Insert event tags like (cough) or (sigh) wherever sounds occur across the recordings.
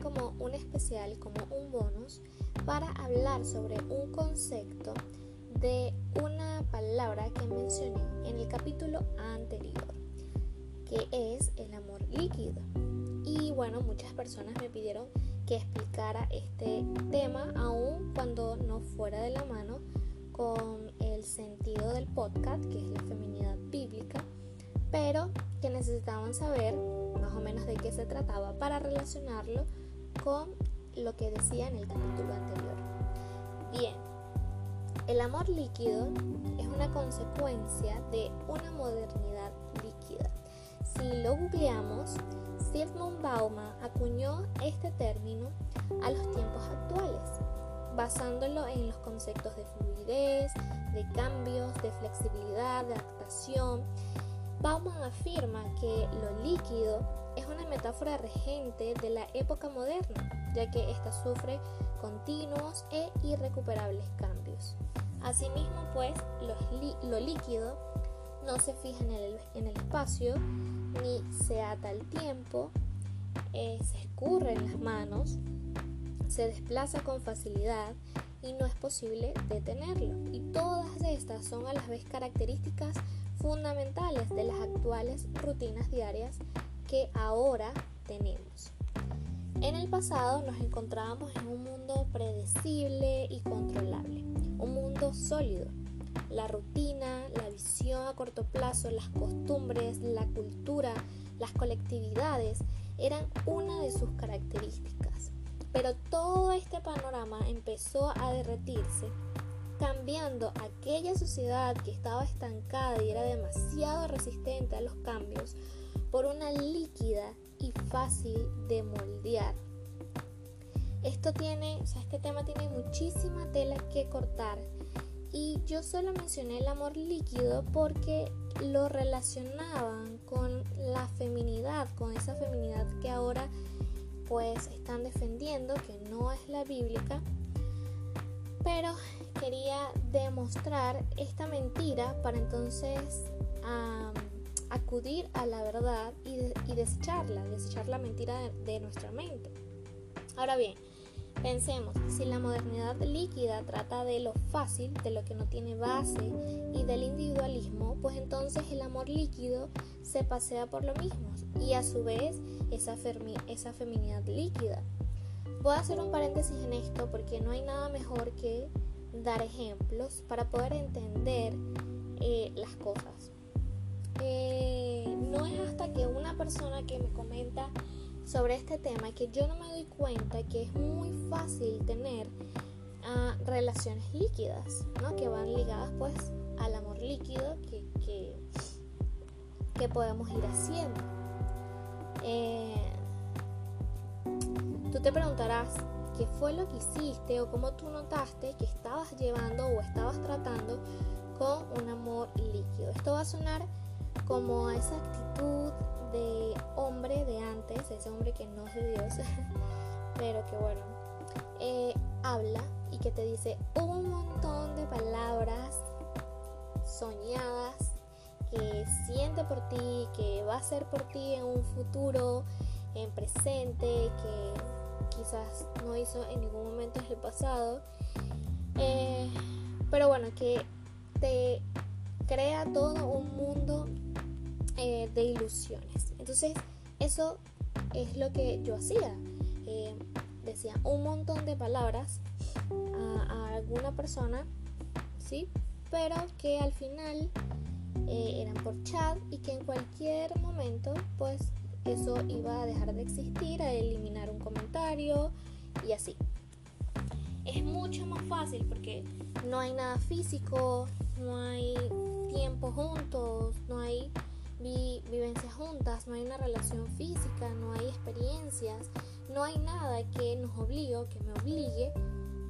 como un especial, como un bonus, para hablar sobre un concepto de una palabra que mencioné en el capítulo anterior, que es el amor líquido. Y bueno, muchas personas me pidieron que explicara este tema aún cuando no fuera de la mano con el sentido del podcast, que es la feminidad bíblica, pero que necesitaban saber más o menos de qué se trataba para relacionarlo con lo que decía en el capítulo anterior. Bien, el amor líquido es una consecuencia de una modernidad líquida. Si lo googleamos, Sigmund Bauman acuñó este término a los tiempos actuales, basándolo en los conceptos de fluidez, de cambios, de flexibilidad, de adaptación. Bauman afirma que lo líquido es una metáfora regente de la época moderna, ya que ésta sufre continuos e irrecuperables cambios. Asimismo, pues, lo líquido no se fija en el, espacio, ni se ata al tiempo, eh, se escurre en las manos, se desplaza con facilidad y no es posible detenerlo. Y todas estas son a la vez características fundamentales de las actuales rutinas diarias que ahora tenemos. En el pasado nos encontrábamos en un mundo predecible y controlable, un mundo sólido. La rutina, la visión a corto plazo, las costumbres, la cultura, las colectividades eran una de sus características. Pero todo este panorama empezó a derretirse, cambiando aquella sociedad que estaba estancada y era demasiado resistente a los cambios por una líquida y fácil de moldear. Esto tiene, o sea, este tema tiene muchísima tela que cortar y yo solo mencioné el amor líquido porque lo relacionaban con la feminidad, con esa feminidad que ahora pues están defendiendo, que no es la bíblica, pero quería demostrar esta mentira para entonces acudir a la verdad y, desecharla, desechar la mentira de, nuestra mente. Ahora bien, pensemos, si la modernidad líquida trata de lo fácil, de lo que no tiene base y del individualismo, pues entonces el amor líquido se pasea por lo mismo y a su vez esa, esa feminidad líquida. Voy a hacer un paréntesis en esto porque no hay nada mejor que dar ejemplos para poder entender eh, las cosas. Eh, no es hasta que una persona que me comenta sobre este tema que yo no me doy cuenta que es muy fácil tener ah, relaciones líquidas, ¿no? que van ligadas pues al amor líquido que, que, podemos ir haciendo. Eh, tú te preguntarás qué fue lo que hiciste o cómo tú notaste que estabas llevando o estabas tratando con un amor líquido. Esto va a sonar como a esa actitud de hombre de antes, ese hombre que no es de Dios, (laughs) pero que bueno, eh, habla y que te dice un montón de palabras soñadas que siente por ti, que va a ser por ti en un futuro, en presente, que quizás no hizo en ningún momento en el pasado. Eh, pero bueno, que te crea todo un mundo eh, de ilusiones. Entonces, eso es lo que yo hacía. Eh, decía un montón de palabras a, alguna persona, ¿sí? Pero que al final eran por chat y que en cualquier momento, pues eso iba a dejar de existir, a eliminar un comentario y así. Es mucho más fácil porque no hay nada físico, no hay tiempo juntos, no hay vivencias juntas, no hay una relación física, no hay experiencias, no hay nada que nos obligue o que me obligue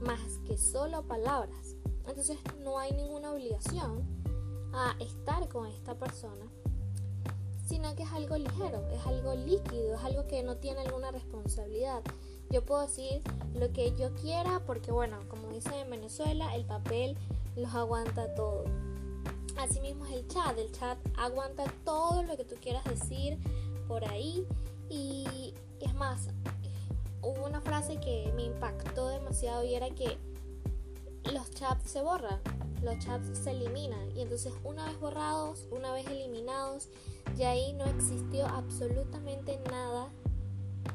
más que solo palabras. Entonces no hay ninguna obligación a estar con esta persona, sino que es algo ligero, es algo líquido, es algo que no tiene alguna responsabilidad. Yo puedo decir lo que yo quiera porque bueno, como dicen en Venezuela, el papel los aguanta todo. Asimismo es el chat, el chat aguanta todo lo que tú quieras decir por ahí y es más, hubo una frase que me impactó demasiado y era que los chats se borran, los chats se eliminan y entonces una vez borrados, una vez eliminados, ya ahí no existió absolutamente nada,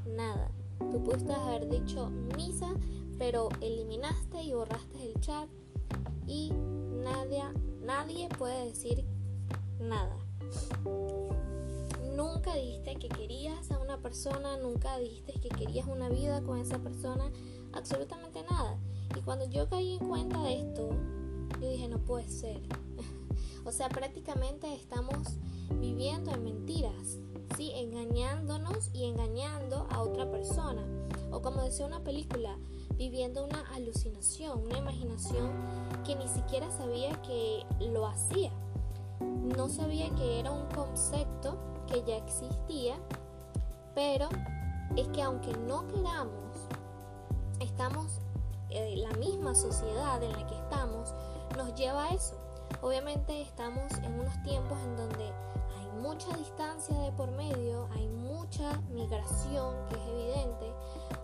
nada. Tú pudiste haber dicho misa, pero eliminaste y borraste el chat y nadie, nadie puede decir nada. Nunca dijiste que querías a una persona, nunca dijiste que querías una vida con esa persona, absolutamente nada. Y cuando yo caí en cuenta de esto, yo dije, no puede ser. (laughs) o sea, prácticamente estamos viviendo en mentiras, ¿sí? Engañándonos y engañando a otra persona. O como decía una película, viviendo una alucinación, una imaginación que ni siquiera sabía que lo hacía. No sabía que era un concepto que ya existía, pero es que aunque no queramos, estamos, eh, la misma sociedad en la que estamos nos lleva a eso. Obviamente estamos en unos tiempos en donde hay mucha distancia de por medio, hay mucha migración que es evidente.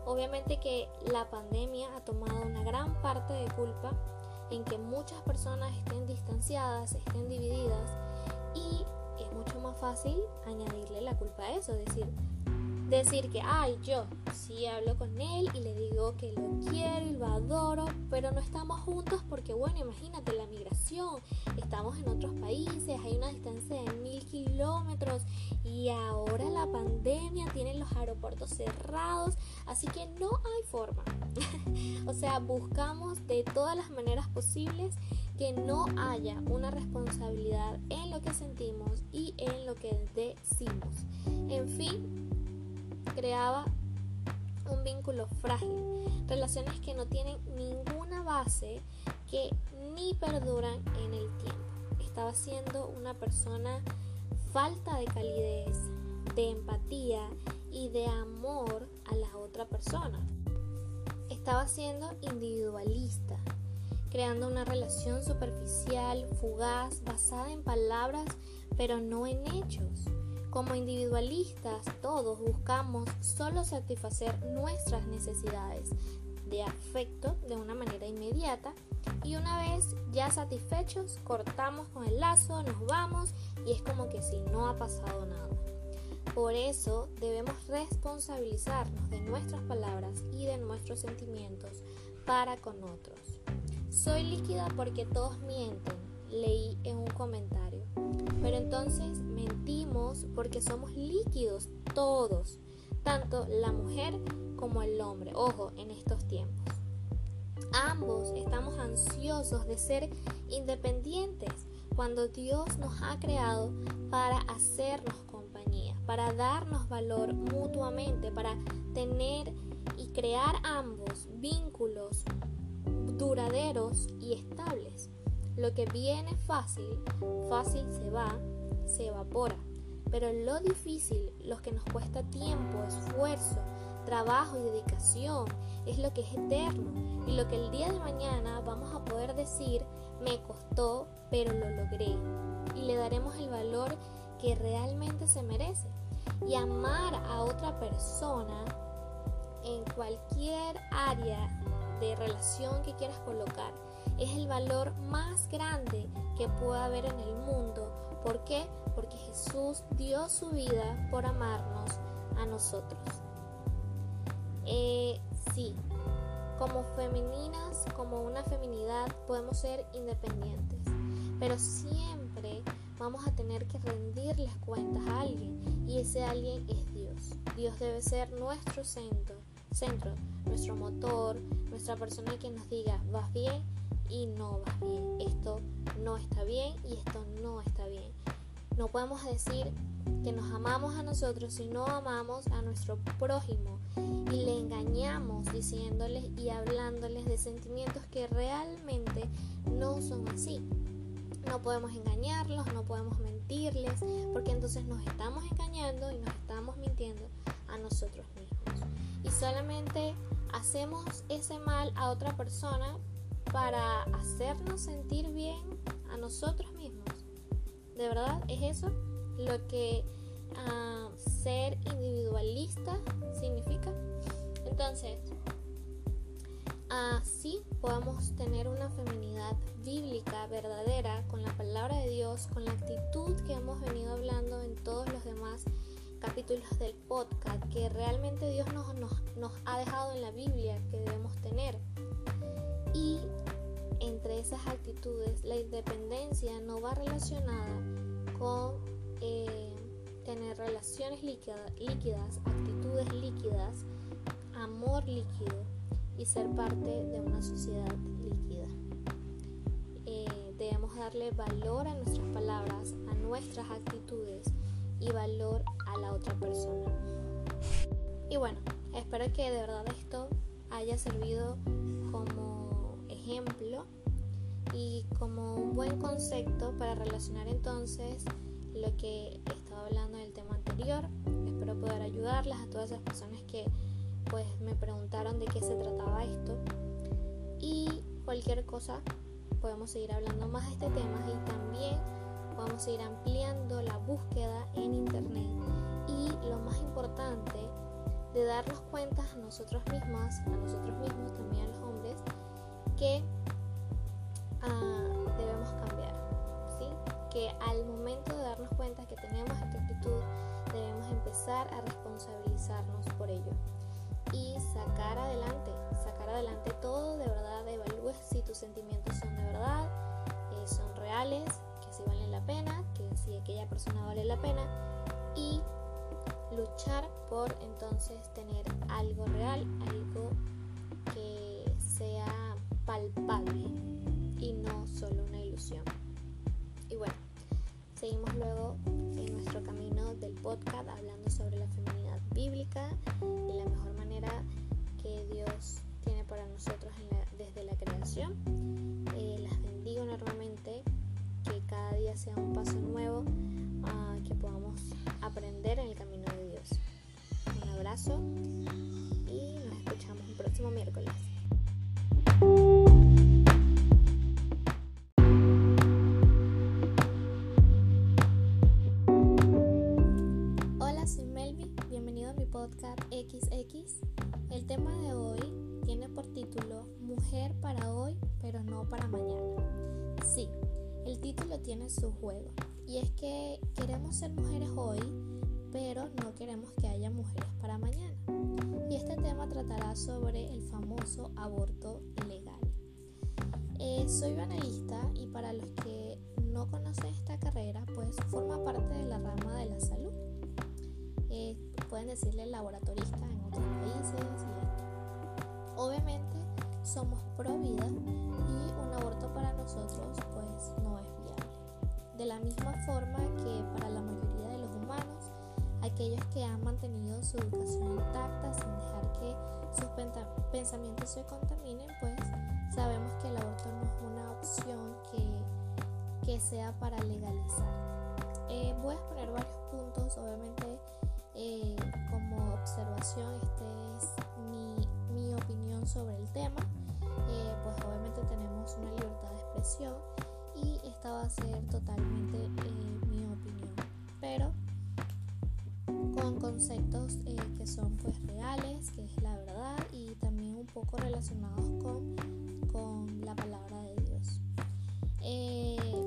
Obviamente que la pandemia ha tomado una gran parte de culpa en que muchas personas estén distanciadas, estén divididas y es mucho más fácil añadirle la culpa a eso, decir, decir que, ay, yo sí hablo con él y le digo que lo quiero y lo adoro, pero no estamos juntos porque, bueno, imagínate la migración, estamos en otros países, hay una distancia de mil kilómetros y ahora la pandemia tiene los aeropuertos cerrados, así que no hay forma. (laughs) o sea, buscamos de todas las maneras posibles que no haya una responsabilidad en lo que sentimos y en lo que decimos. En fin, creaba un vínculo frágil, relaciones que no tienen ninguna base, que ni perduran en el tiempo. Estaba siendo una persona falta de calidez, de empatía y de amor a la otra persona. Estaba siendo individualista, creando una relación superficial, fugaz, basada en palabras, pero no en hechos. Como individualistas, todos buscamos solo satisfacer nuestras necesidades de afecto de una manera inmediata y una vez ya satisfechos cortamos con el lazo, nos vamos y es como que si no ha pasado nada. Por eso debemos responsabilizarnos de nuestras palabras y de nuestros sentimientos para con otros. Soy líquida porque todos mienten, leí en un comentario. Pero entonces mentimos porque somos líquidos todos, tanto la mujer como el hombre. Ojo, en estos tiempos. Ambos estamos ansiosos de ser independientes cuando Dios nos ha creado para hacernos compañía, para darnos valor mutuamente, para tener y crear ambos vínculos duraderos y estables. Lo que viene fácil, fácil se va, se evapora. Pero lo difícil, lo que nos cuesta tiempo, esfuerzo, trabajo y dedicación, es lo que es eterno y lo que el día de mañana vamos a poder decir, me costó, pero lo logré. Y le daremos el valor que realmente se merece. Y amar a otra persona en cualquier área de relación que quieras colocar es el valor más grande que pueda haber en el mundo. ¿Por qué? Porque Jesús dio su vida por amarnos a nosotros. Eh, sí, como femeninas, como una feminidad, podemos ser independientes, pero siempre vamos a tener que rendirles cuentas a alguien y ese alguien es Dios. Dios debe ser nuestro centro, centro, nuestro motor, nuestra persona que nos diga, vas bien, y no va bien, esto no está bien y esto no está bien. No podemos decir que nos amamos a nosotros si no amamos a nuestro prójimo y le engañamos diciéndoles y hablándoles de sentimientos que realmente no son así. No podemos engañarlos, no podemos mentirles, porque entonces nos estamos engañando y nos estamos mintiendo a nosotros mismos. Y solamente hacemos ese mal a otra persona para hacernos sentir bien a nosotros mismos. ¿De verdad es eso lo que ah, ser individualista significa? Entonces, así podamos tener una feminidad bíblica verdadera con la palabra de Dios, con la actitud que hemos venido hablando en todos los demás capítulos del podcast, que realmente Dios nos, nos, nos ha dejado en la Biblia que debemos tener. Y entre esas actitudes, la independencia no va relacionada con eh, tener relaciones líquidas, actitudes líquidas, amor líquido y ser parte de una sociedad líquida. Eh, debemos darle valor a nuestras palabras, a nuestras actitudes y valor a la otra persona. Y bueno, espero que de verdad esto haya servido como un buen concepto para relacionar entonces lo que estaba hablando en el tema anterior. Espero poder ayudarlas a todas esas personas que pues me preguntaron de qué se trataba esto. Y cualquier cosa podemos seguir hablando más de este tema y también vamos a ir ampliando la búsqueda en internet y lo más importante de darnos cuenta a nosotros mismas, a nosotros mismos, también a los hombres, que uh. Que al momento de darnos cuenta que tenemos esta actitud, debemos empezar a responsabilizarnos por ello y sacar adelante, sacar adelante todo de verdad, evalúes si tus sentimientos son de verdad, eh, son reales, que si valen la pena, que si aquella persona vale la pena y luchar por entonces tener algo real, algo que sea palpable y no solo una ilusión. Y bueno, seguimos luego en nuestro camino del podcast hablando sobre la feminidad bíblica y la mejor manera que Dios tiene para nosotros desde la creación. Eh, las bendigo enormemente, que cada día sea un paso nuevo, uh, que podamos aprender en el camino de Dios. Un abrazo y nos escuchamos el próximo miércoles. XX. El tema de hoy tiene por título Mujer para hoy, pero no para mañana. Sí, el título tiene su juego. Y es que queremos ser mujeres hoy, pero no queremos que haya mujeres para mañana. Y este tema tratará sobre el famoso aborto legal. Eh, soy analista y para los que no conocen esta carrera, pues forma parte de la rama de la salud. Eh, pueden decirle laboratorista en otros países. obviamente somos pro vida y un aborto para nosotros pues no es viable. De la misma forma que para la mayoría de los humanos, aquellos que han mantenido su educación intacta sin dejar que sus pensamientos se contaminen, pues sabemos que el aborto no es una opción que, que sea para legalizar. Eh, voy a exponer varios puntos, obviamente eh, como observación, esta es mi, mi, opinión sobre el tema. Eh, pues obviamente tenemos una libertad de expresión y esta va a ser totalmente eh, mi opinión, pero con conceptos que son pues reales, que es la verdad y también un poco relacionados con, con la palabra de Dios.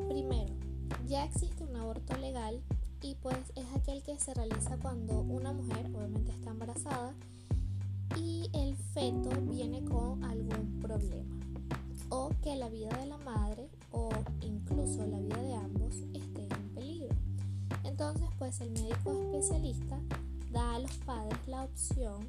primero, ya existe un aborto legal se realiza cuando una mujer obviamente está embarazada y el feto viene con algún problema o que la vida de la madre o incluso la vida de ambos esté en peligro. Entonces pues el médico especialista da a los padres la opción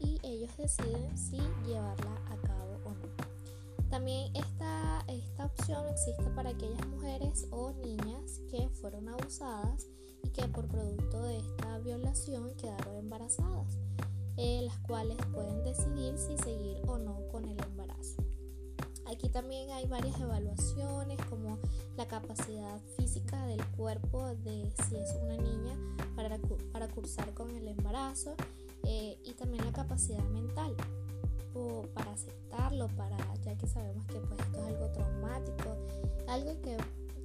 y ellos deciden si llevarla a cabo o no. También esta, esta opción existe para aquellas mujeres o niñas que fueron abusadas que por producto de esta violación quedaron embarazadas, eh, las cuales pueden decidir si seguir o no con el embarazo. Aquí también hay varias evaluaciones como la capacidad física del cuerpo de si es una niña para, para cursar con el embarazo eh, y también la capacidad mental para aceptarlo, para ya que sabemos que pues esto es algo traumático, algo que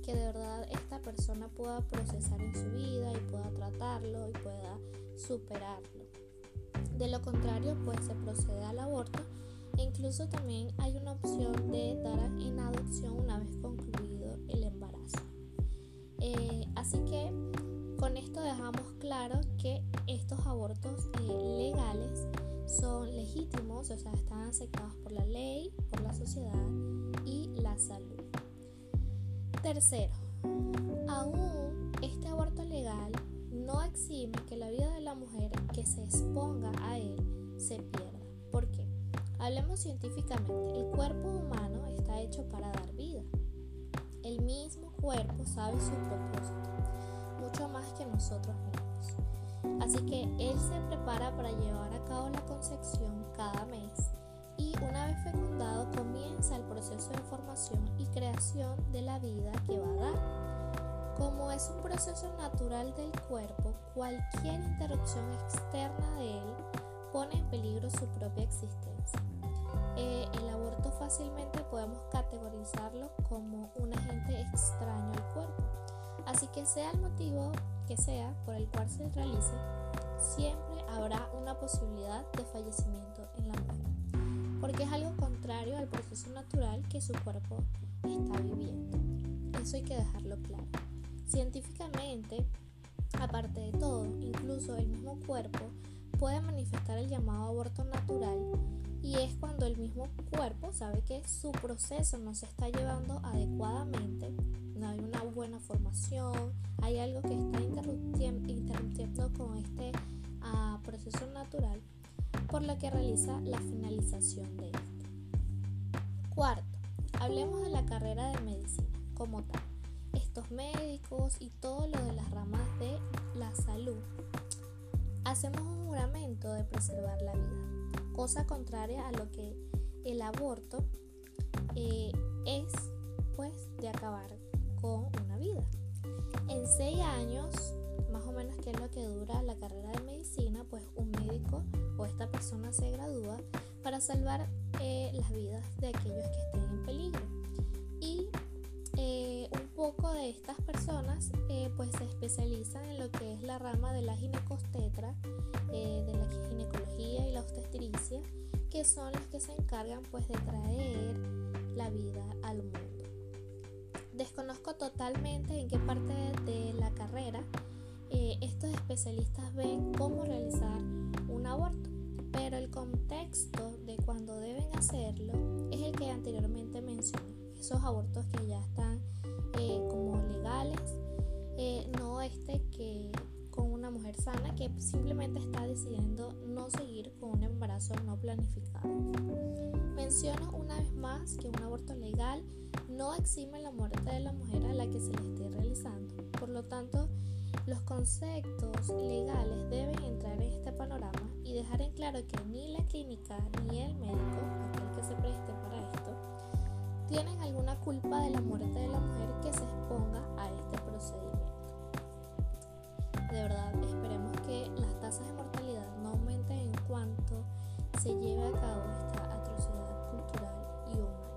que de verdad esta persona pueda procesar en su vida y pueda tratarlo y pueda superarlo. De lo contrario, pues se procede al aborto e incluso también hay una opción de dar en adopción una vez concluido el embarazo. Eh, así que con esto dejamos claro que estos abortos eh, legales son legítimos, o sea, están aceptados por la ley, por la sociedad y la salud. Tercero, aún este aborto legal no exime que la vida de la mujer que se exponga a él se pierda. ¿Por qué? Hablemos científicamente, el cuerpo humano está hecho para dar vida. El mismo cuerpo sabe su propósito, mucho más que nosotros mismos. Así que él se prepara para llevar a cabo la concepción cada mes y una vez fecundado comienza el proceso de formación y creación de la vida que va a dar. Como es un proceso natural del cuerpo, cualquier interrupción externa de él pone en peligro su propia existencia. Eh, el aborto fácilmente podemos categorizarlo como un agente extraño al cuerpo, así que sea el motivo que sea por el cual se realice, siempre habrá una posibilidad de fallecimiento en la mujer, porque es algo contrario al proceso natural que su cuerpo está viviendo. Eso hay que dejarlo claro. Científicamente, aparte de todo, incluso el mismo cuerpo puede manifestar el llamado aborto natural y es cuando el mismo cuerpo sabe que su proceso no se está llevando adecuadamente, no hay una buena formación, hay algo que está interrumpiendo por lo que realiza la finalización de este. Cuarto, hablemos de la carrera de medicina como tal. Estos médicos y todo lo de las ramas de la salud hacemos un juramento de preservar la vida, cosa contraria a lo que el aborto eh, es pues de acabar con una vida. En seis años, más o menos que es lo que dura la carrera de medicina, pues un médico o esta persona se gradúa para salvar eh, las vidas de aquellos que estén en peligro. Y eh, un poco de estas personas eh, pues se especializan en lo que es la rama de la ginecostetra, de la ginecología y la obstetricia, que son las que se encargan pues de traer la vida al mundo. Desconozco totalmente en qué parte de la carrera estos especialistas ven cómo realizar un aborto, pero el contexto de cuando deben hacerlo es el que anteriormente mencioné esos abortos que ya están eh, como legales, eh, no este que con una mujer sana que simplemente está decidiendo no seguir con un embarazo no planificado. Menciono una vez más que un aborto legal no exime la muerte de la mujer a la que se le esté realizando. Por lo tanto, los conceptos legales deben entrar en este panorama y dejar en claro que ni la clínica ni el médico, aquel que se preste para esto, tienen alguna culpa de la muerte de la mujer que se exponga a este procedimiento. De verdad, esperemos que las tasas de mortalidad no aumenten en cuanto se lleve a cabo esta atrocidad cultural y humana.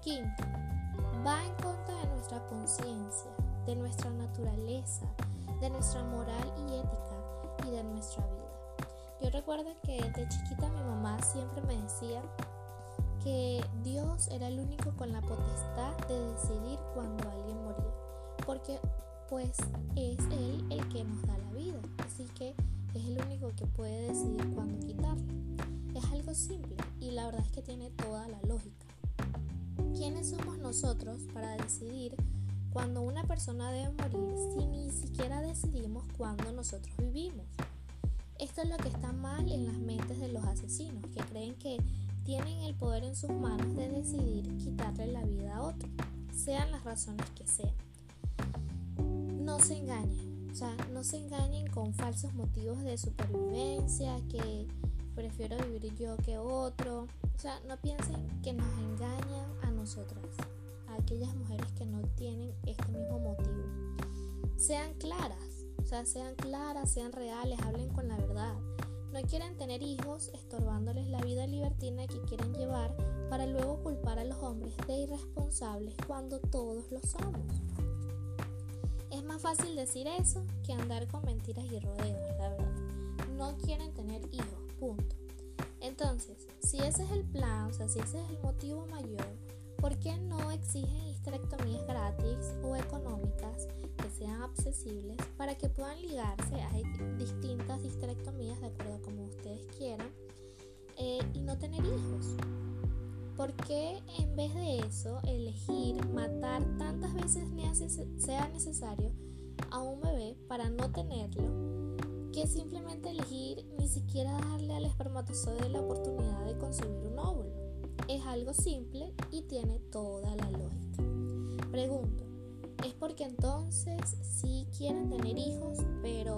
Quinto, va en contra de nuestra conciencia, de nuestra naturaleza, de nuestra moral y ética y de nuestra vida. Yo recuerdo que de chiquita mi mamá siempre me decía que Dios era el único con la potestad de decidir cuando alguien moría, porque pues es Él el que nos da la vida, así que es el único que puede decidir cuándo quitarla. Es algo simple y la verdad es que tiene toda la lógica. ¿Quiénes somos nosotros para decidir cuando una persona debe morir si ni siquiera decidimos cuándo nosotros vivimos? Esto es lo que está mal en las mentes de los asesinos, que creen que tienen el poder en sus manos de decidir quitarle la vida a otro, sean las razones que sean. No se engañen, o sea, no se engañen con falsos motivos de supervivencia, que prefiero vivir yo que otro. O sea, no piensen que nos engañan a nosotras, aquellas mujeres que no tienen este mismo motivo. Sean claras, o sea, sean claras, sean reales, hablen con la verdad. No quieren tener hijos estorbándoles la vida libertina que quieren llevar para luego culpar a los hombres de irresponsables cuando todos lo somos. Es más fácil decir eso que andar con mentiras y rodeos, la verdad. no quieren tener hijos, punto. Entonces, si ese es el plan, o sea, si ese es el motivo mayor, ¿por qué no exigen histerectomías gratis o económicas que sean accesibles para que puedan ligarse a distintas histerectomías de acuerdo a como ustedes quieran eh, y no tener hijos? ¿Por qué en vez de eso elegir matar tantas veces sea necesario a un bebé para no tenerlo que simplemente elegir ni siquiera darle al espermatozoide la oportunidad de concebir un óvulo? Es algo simple y tiene toda la lógica. Pregunto, ¿es porque entonces sí quieren tener hijos, pero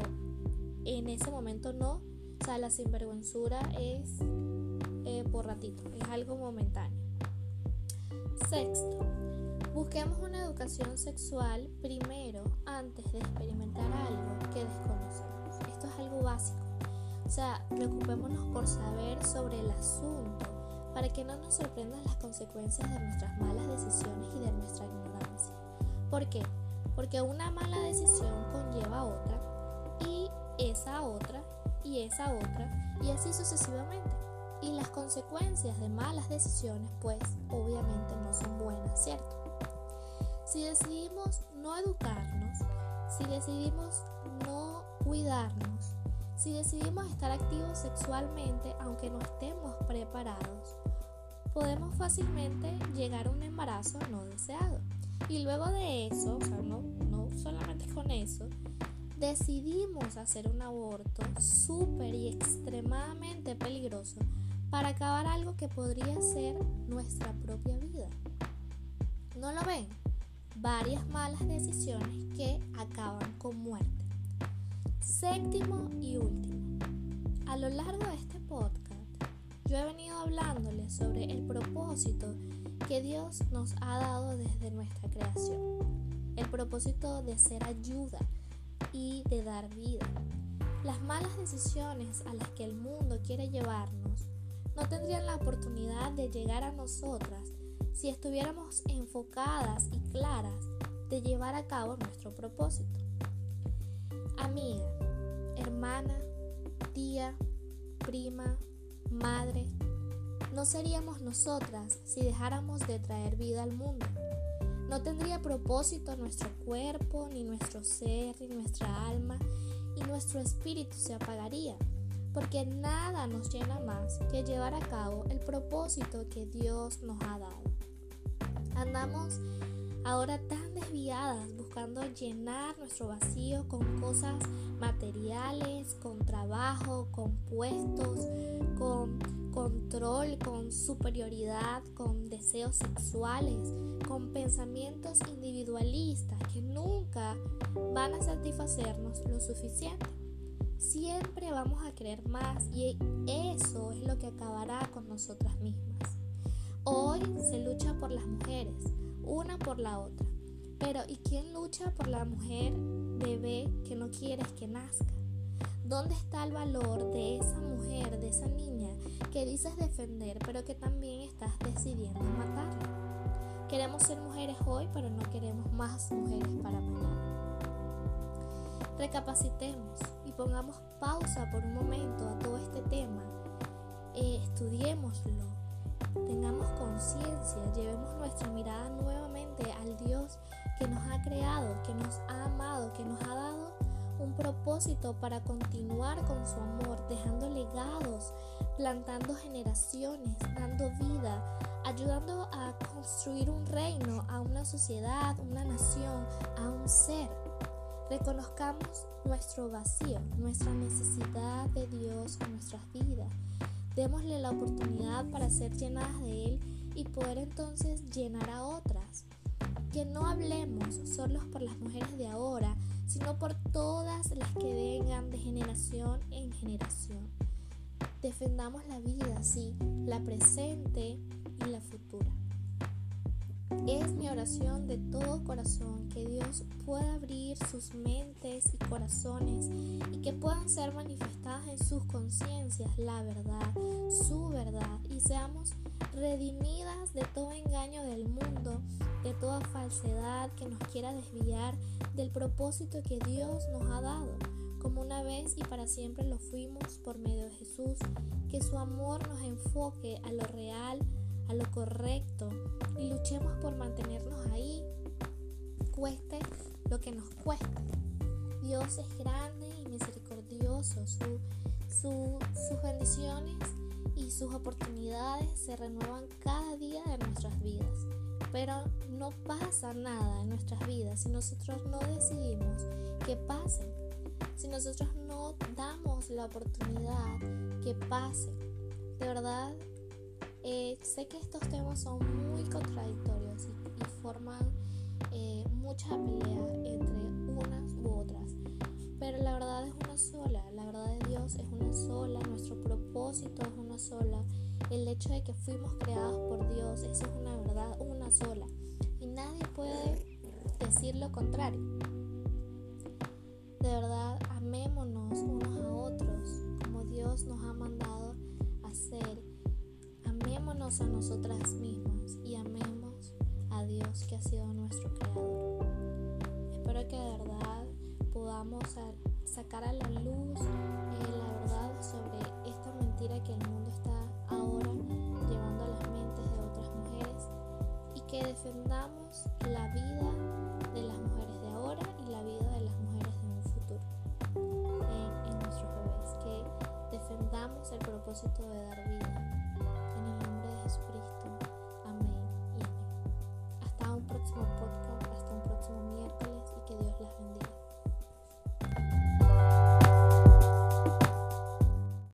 en ese momento no? O sea, la sinvergüenzura es eh, por ratito, es algo momentáneo. Sexto, busquemos una educación sexual primero antes de experimentar algo que desconocemos. Esto es algo básico. O sea, preocupémonos por saber sobre el asunto para que no nos sorprendan las consecuencias de nuestras malas decisiones y de nuestra ignorancia. ¿Por qué? Porque una mala decisión conlleva otra y esa otra y esa otra y así sucesivamente. Y las consecuencias de malas decisiones pues obviamente no son buenas, ¿cierto? Si decidimos no educarnos, si decidimos no cuidarnos, si decidimos estar activos sexualmente aunque no estemos preparados, podemos fácilmente llegar a un embarazo no deseado. Y luego de eso, o sea, no, no solamente con eso, decidimos hacer un aborto súper y extremadamente peligroso para acabar algo que podría ser nuestra propia vida. ¿No lo ven? Varias malas decisiones que acaban con muerte. Séptimo y último. A lo largo de este podcast, yo he venido hablándoles sobre el propósito que Dios nos ha dado desde nuestra creación. El propósito de ser ayuda y de dar vida. Las malas decisiones a las que el mundo quiere llevarnos no tendrían la oportunidad de llegar a nosotras si estuviéramos enfocadas y claras de llevar a cabo nuestro propósito. Amiga, hermana, tía, prima, madre, no seríamos nosotras si dejáramos de traer vida al mundo. No tendría propósito nuestro cuerpo, ni nuestro ser, ni nuestra alma, y nuestro espíritu se apagaría porque nada nos llena más que llevar a cabo el propósito que Dios nos ha dado. Andamos ahora tan desviadas llenar nuestro vacío con cosas materiales, con trabajo, con puestos, con control, con superioridad, con deseos sexuales, con pensamientos individualistas que nunca van a satisfacernos lo suficiente siempre vamos a querer más y eso es lo que acabará con nosotras mismas. Hoy se lucha por las mujeres, una por la otra. Pero ¿y quién lucha por la mujer bebé que no quieres que nazca? ¿Dónde está el valor de esa mujer, de esa niña que dices defender, pero que también estás decidiendo matarla? Queremos ser mujeres hoy, pero no queremos más mujeres para mañana. Recapacitemos y pongamos pausa por un momento a todo este tema. Eh, estudiémoslo, tengamos conciencia, llevemos nuestra mirada nuevamente al Dios que nos ha creado, que nos ha amado, que nos ha dado un propósito para continuar con su amor, dejando legados, plantando generaciones, dando vida, ayudando a construir un reino, a una sociedad, una nación, a un ser. Reconozcamos nuestro vacío, nuestra necesidad de Dios en nuestras vidas. Démosle la oportunidad para ser llenadas de Él y poder entonces llenar a otras. Que no hablemos solo por las mujeres de ahora, sino por todas las que vengan de generación en generación. Defendamos la vida, sí, la presente y la futura. Es mi oración de todo corazón que Dios pueda abrir sus mentes y corazones y que puedan ser manifestadas en sus conciencias la verdad, su verdad y seamos redimidas de todo engaño del mundo, de toda falsedad que nos quiera desviar del propósito que Dios nos ha dado como una vez y para siempre lo fuimos por medio de Jesús, que su amor nos enfoque a lo real, a lo correcto y luchemos por mantenernos ahí, cueste lo que nos cueste. Dios es grande y misericordioso, sus bendiciones y sus oportunidades se renuevan cada día de nuestras vidas. Pero no pasa nada en nuestras vidas si nosotros no decidimos que pasen, si nosotros no damos la oportunidad que pase. De verdad, eh, sé que estos temas son muy contradictorios y, forman eh, mucha pelea entre unas u otras, pero la verdad es una sola, la verdad de Dios es una sola, nuestro propósito es una sola, el hecho de que fuimos creados por Dios, eso es una verdad, una sola, y nadie puede decir lo contrario. A nosotras mismas y amemos a Dios que ha sido nuestro creador. Espero que de verdad podamos sacar a la luz eh, la verdad sobre esta mentira que el mundo está ahora llevando a las mentes de otras mujeres y que defendamos la vida de las mujeres de ahora y la vida de las mujeres de un futuro en, en nuestros bebés, que defendamos el propósito de dar